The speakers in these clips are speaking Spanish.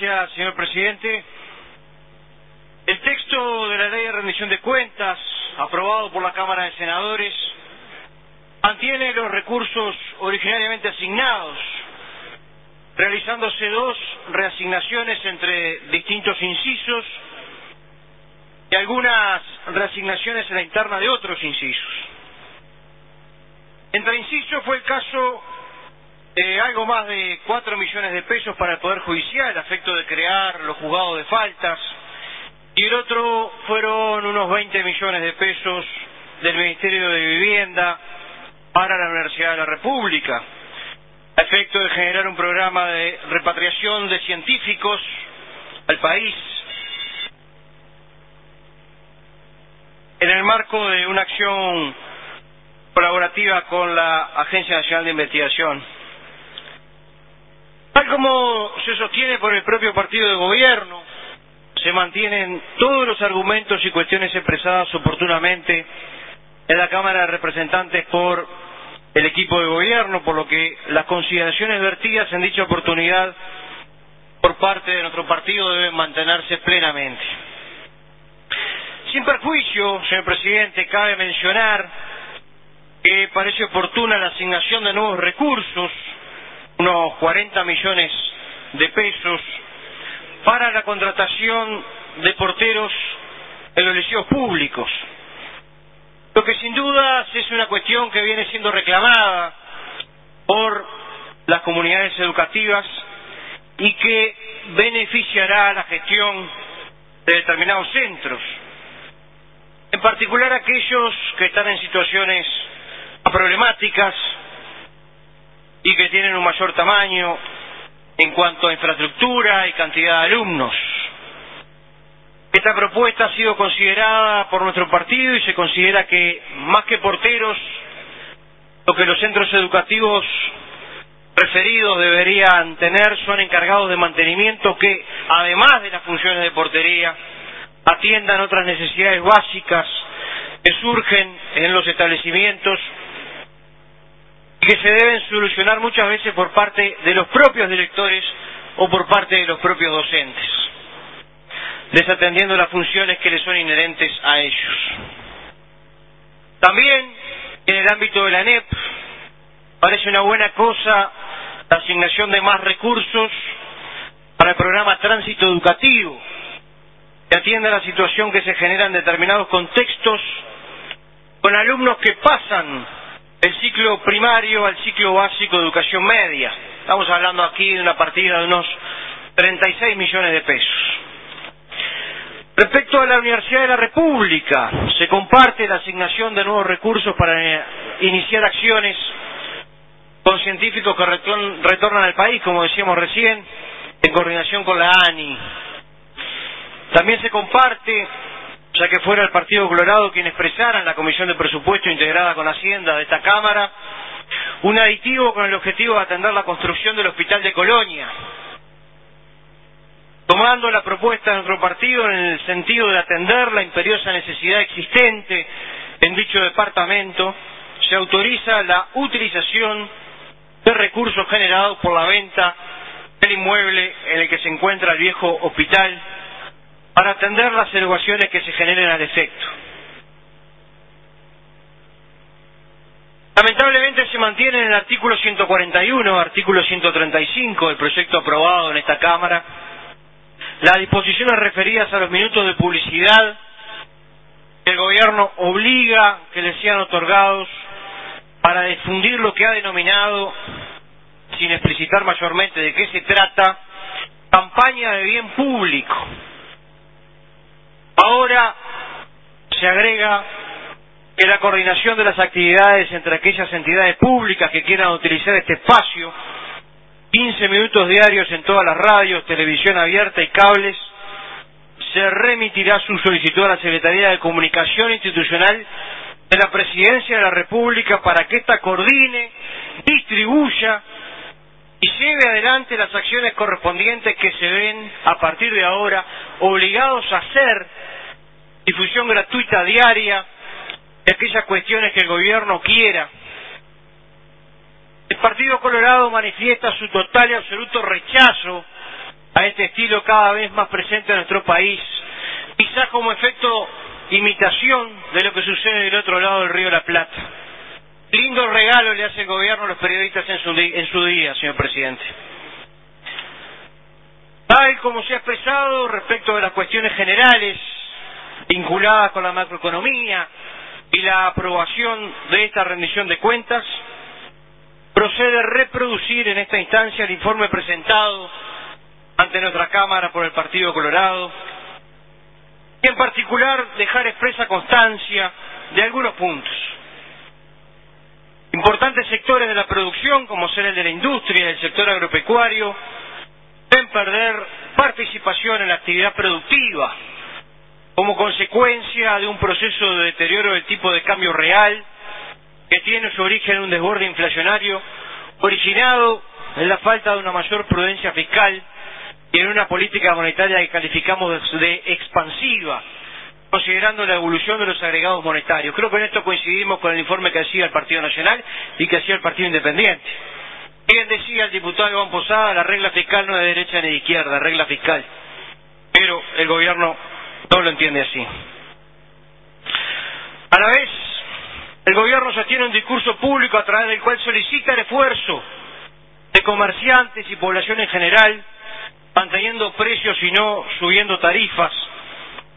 Gracias, señor presidente. El texto de la ley de rendición de cuentas, aprobado por la Cámara de Senadores, mantiene los recursos originariamente asignados, realizándose dos reasignaciones entre distintos incisos y algunas reasignaciones en la interna de otros incisos. Entre incisos fue el caso de algo más de 4 millones de pesos para el Poder Judicial, a efecto de crear los juzgados de faltas, y el otro fueron unos 20 millones de pesos del Ministerio de Vivienda para la Universidad de la República, a efecto de generar un programa de repatriación de científicos al país. En el marco de una acción colaborativa con la Agencia Nacional de Investigación. Como se sostiene por el propio partido de gobierno, se mantienen todos los argumentos y cuestiones expresadas oportunamente en la Cámara de Representantes por el equipo de gobierno, por lo que las consideraciones vertidas en dicha oportunidad por parte de nuestro partido deben mantenerse plenamente. Sin perjuicio, señor presidente, cabe mencionar que parece oportuna la asignación de nuevos recursos, unos 40 millones de pesos, para la contratación de porteros en los liceos públicos. Lo que sin dudas es una cuestión que viene siendo reclamada por las comunidades educativas y que beneficiará a la gestión de determinados centros, en particular aquellos que están en situaciones problemáticas y que tienen un mayor tamaño en cuanto a infraestructura y cantidad de alumnos. Esta propuesta ha sido considerada por nuestro partido y se considera que más que porteros, lo que los centros educativos referidos deberían tener son encargados de mantenimiento que, además de las funciones de portería, atiendan otras necesidades básicas que surgen en los establecimientos que se deben solucionar muchas veces por parte de los propios directores o por parte de los propios docentes, desatendiendo las funciones que les son inherentes a ellos. También en el ámbito de la ANEP parece una buena cosa la asignación de más recursos para el programa Tránsito Educativo, que atienda la situación que se genera en determinados contextos con alumnos que pasan el ciclo primario al ciclo básico de educación media. Estamos hablando aquí de una partida de unos 36 millones de pesos. Respecto a la Universidad de la República, se comparte la asignación de nuevos recursos para iniciar acciones con científicos que retornan al país, como decíamos recién, en coordinación con la ANI. También se comparte ya que fuera el Partido Colorado quien expresara en la Comisión de Presupuesto integrada con Hacienda de esta Cámara un aditivo con el objetivo de atender la construcción del Hospital de Colonia. Tomando la propuesta de nuestro partido en el sentido de atender la imperiosa necesidad existente en dicho departamento, se autoriza la utilización de recursos generados por la venta del inmueble en el que se encuentra el viejo hospital para atender las erogaciones que se generen al efecto. Lamentablemente se mantiene en el artículo 141, artículo 135 del proyecto aprobado en esta Cámara, las disposiciones referidas a los minutos de publicidad que el gobierno obliga que les sean otorgados para difundir lo que ha denominado, sin explicitar mayormente de qué se trata, campaña de bien público Ahora se agrega que la coordinación de las actividades entre aquellas entidades públicas que quieran utilizar este espacio 15 minutos diarios en todas las radios, televisión abierta y cables, se remitirá su solicitud a la Secretaría de Comunicación Institucional de la Presidencia de la República para que ésta coordine, distribuya y lleve adelante las acciones correspondientes que se ven a partir de ahora obligados a hacer difusión gratuita diaria de aquellas cuestiones que el gobierno quiera. El Partido Colorado manifiesta su total y absoluto rechazo a este estilo cada vez más presente en nuestro país, quizás como efecto imitación de lo que sucede del otro lado del río la Plata. Lindo regalo le hace el gobierno a los periodistas en su, en su día, señor presidente. Tal como se ha expresado respecto de las cuestiones generales vinculadas con la macroeconomía y la aprobación de esta rendición de cuentas, procede reproducir en esta instancia el informe presentado ante nuestra Cámara por el Partido Colorado y en particular dejar expresa constancia de algunos puntos. Importantes sectores de la producción, como ser el de la industria y el sector agropecuario, deben perder participación en la actividad productiva como consecuencia de un proceso de deterioro del tipo de cambio real que tiene su origen en un desborde inflacionario originado en la falta de una mayor prudencia fiscal y en una política monetaria que calificamos de expansiva, considerando la evolución de los agregados monetarios. Creo que en esto coincidimos con el informe que hacía el Partido Nacional y que hacía el Partido Independiente. Bien decía el diputado Iván Posada, la regla fiscal no es de derecha ni de izquierda, regla fiscal. Pero el gobierno no lo entiende así. A la vez, el gobierno sostiene un discurso público a través del cual solicita el esfuerzo de comerciantes y población en general manteniendo precios y no subiendo tarifas,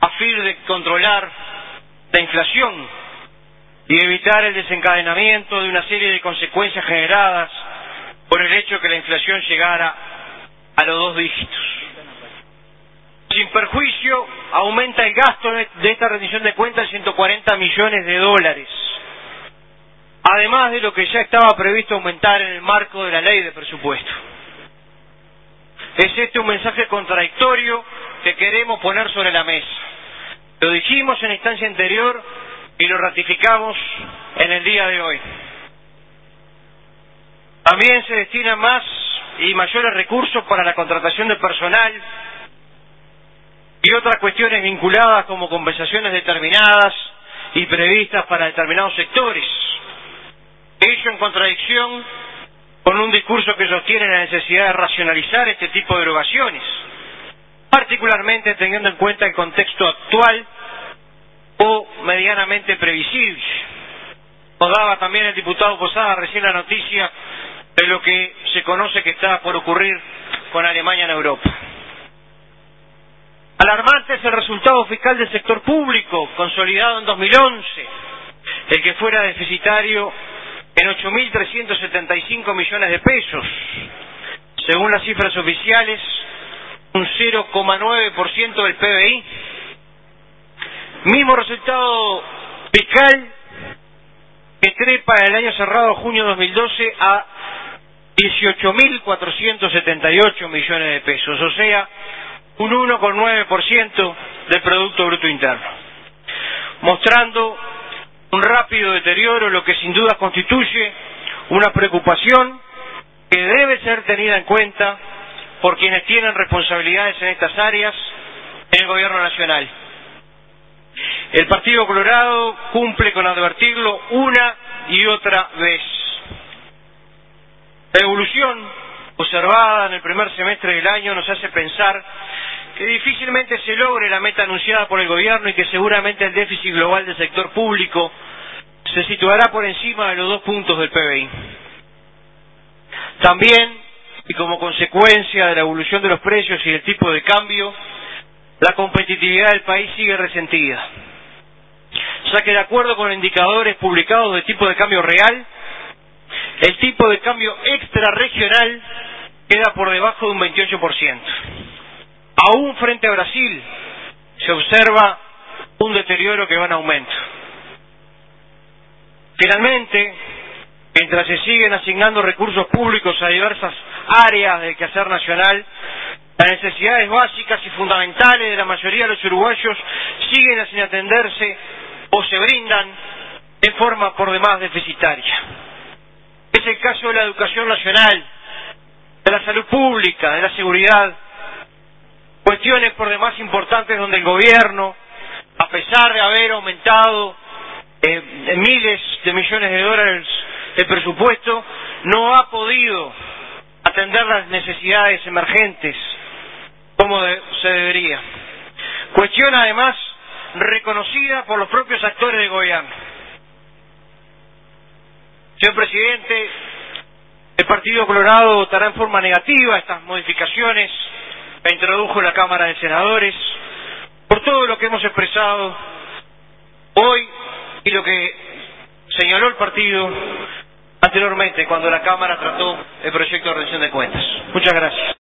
a fin de controlar la inflación y evitar el desencadenamiento de una serie de consecuencias generadas por el hecho de que la inflación llegara a los dos dígitos. Sin perjuicio, aumenta el gasto de esta rendición de cuentas 140 millones de dólares, además de lo que ya estaba previsto aumentar en el marco de la ley de presupuesto. Es este un mensaje contradictorio que queremos poner sobre la mesa. Lo dijimos en la instancia anterior y lo ratificamos en el día de hoy. También se destinan más y mayores recursos para la contratación de personal y otras cuestiones vinculadas como compensaciones determinadas y previstas para determinados sectores. Ello en contradicción con un discurso que sostiene la necesidad de racionalizar este tipo de erogaciones, particularmente teniendo en cuenta el contexto actual o medianamente previsible. Nos daba también el diputado Posada recién la noticia de lo que se conoce que está por ocurrir con Alemania en Europa. Alarmante es el resultado fiscal del sector público, consolidado en 2011, el que fuera deficitario en 8.375 millones de pesos. Según las cifras oficiales, un 0,9% del PBI. Mismo resultado fiscal que trepa el año cerrado junio 2012 a 18.478 millones de pesos, o sea, un 1,9% del Producto Bruto Interno, mostrando un rápido deterioro, lo que sin duda constituye una preocupación que debe ser tenida en cuenta por quienes tienen responsabilidades en estas áreas en el Gobierno Nacional. El Partido Colorado cumple con advertirlo una y otra vez. La evolución observada en el primer semestre del año nos hace pensar que difícilmente se logre la meta anunciada por el gobierno y que seguramente el déficit global del sector público se situará por encima de los dos puntos del PBI. También, y como consecuencia de la evolución de los precios y del tipo de cambio, la competitividad del país sigue resentida, ya que de acuerdo con indicadores publicados de tipo de cambio real, el tipo de cambio extrarregional queda por debajo de un 28%. Aún frente a Brasil se observa un deterioro que va en aumento. Finalmente, mientras se siguen asignando recursos públicos a diversas áreas del quehacer nacional, las necesidades básicas y fundamentales de la mayoría de los uruguayos siguen sin atenderse o se brindan en forma por demás deficitaria. Es el caso de la educación nacional, la salud pública, de la seguridad, cuestiones por demás importantes donde el gobierno, a pesar de haber aumentado eh, miles de millones de dólares el presupuesto, no ha podido atender las necesidades emergentes como se debería. Cuestión además reconocida por los propios actores del gobierno. Señor presidente, el Partido Colorado votará en forma negativa estas modificaciones que introdujo la Cámara de Senadores por todo lo que hemos expresado hoy y lo que señaló el partido anteriormente cuando la Cámara trató el proyecto de rendición de cuentas. Muchas gracias.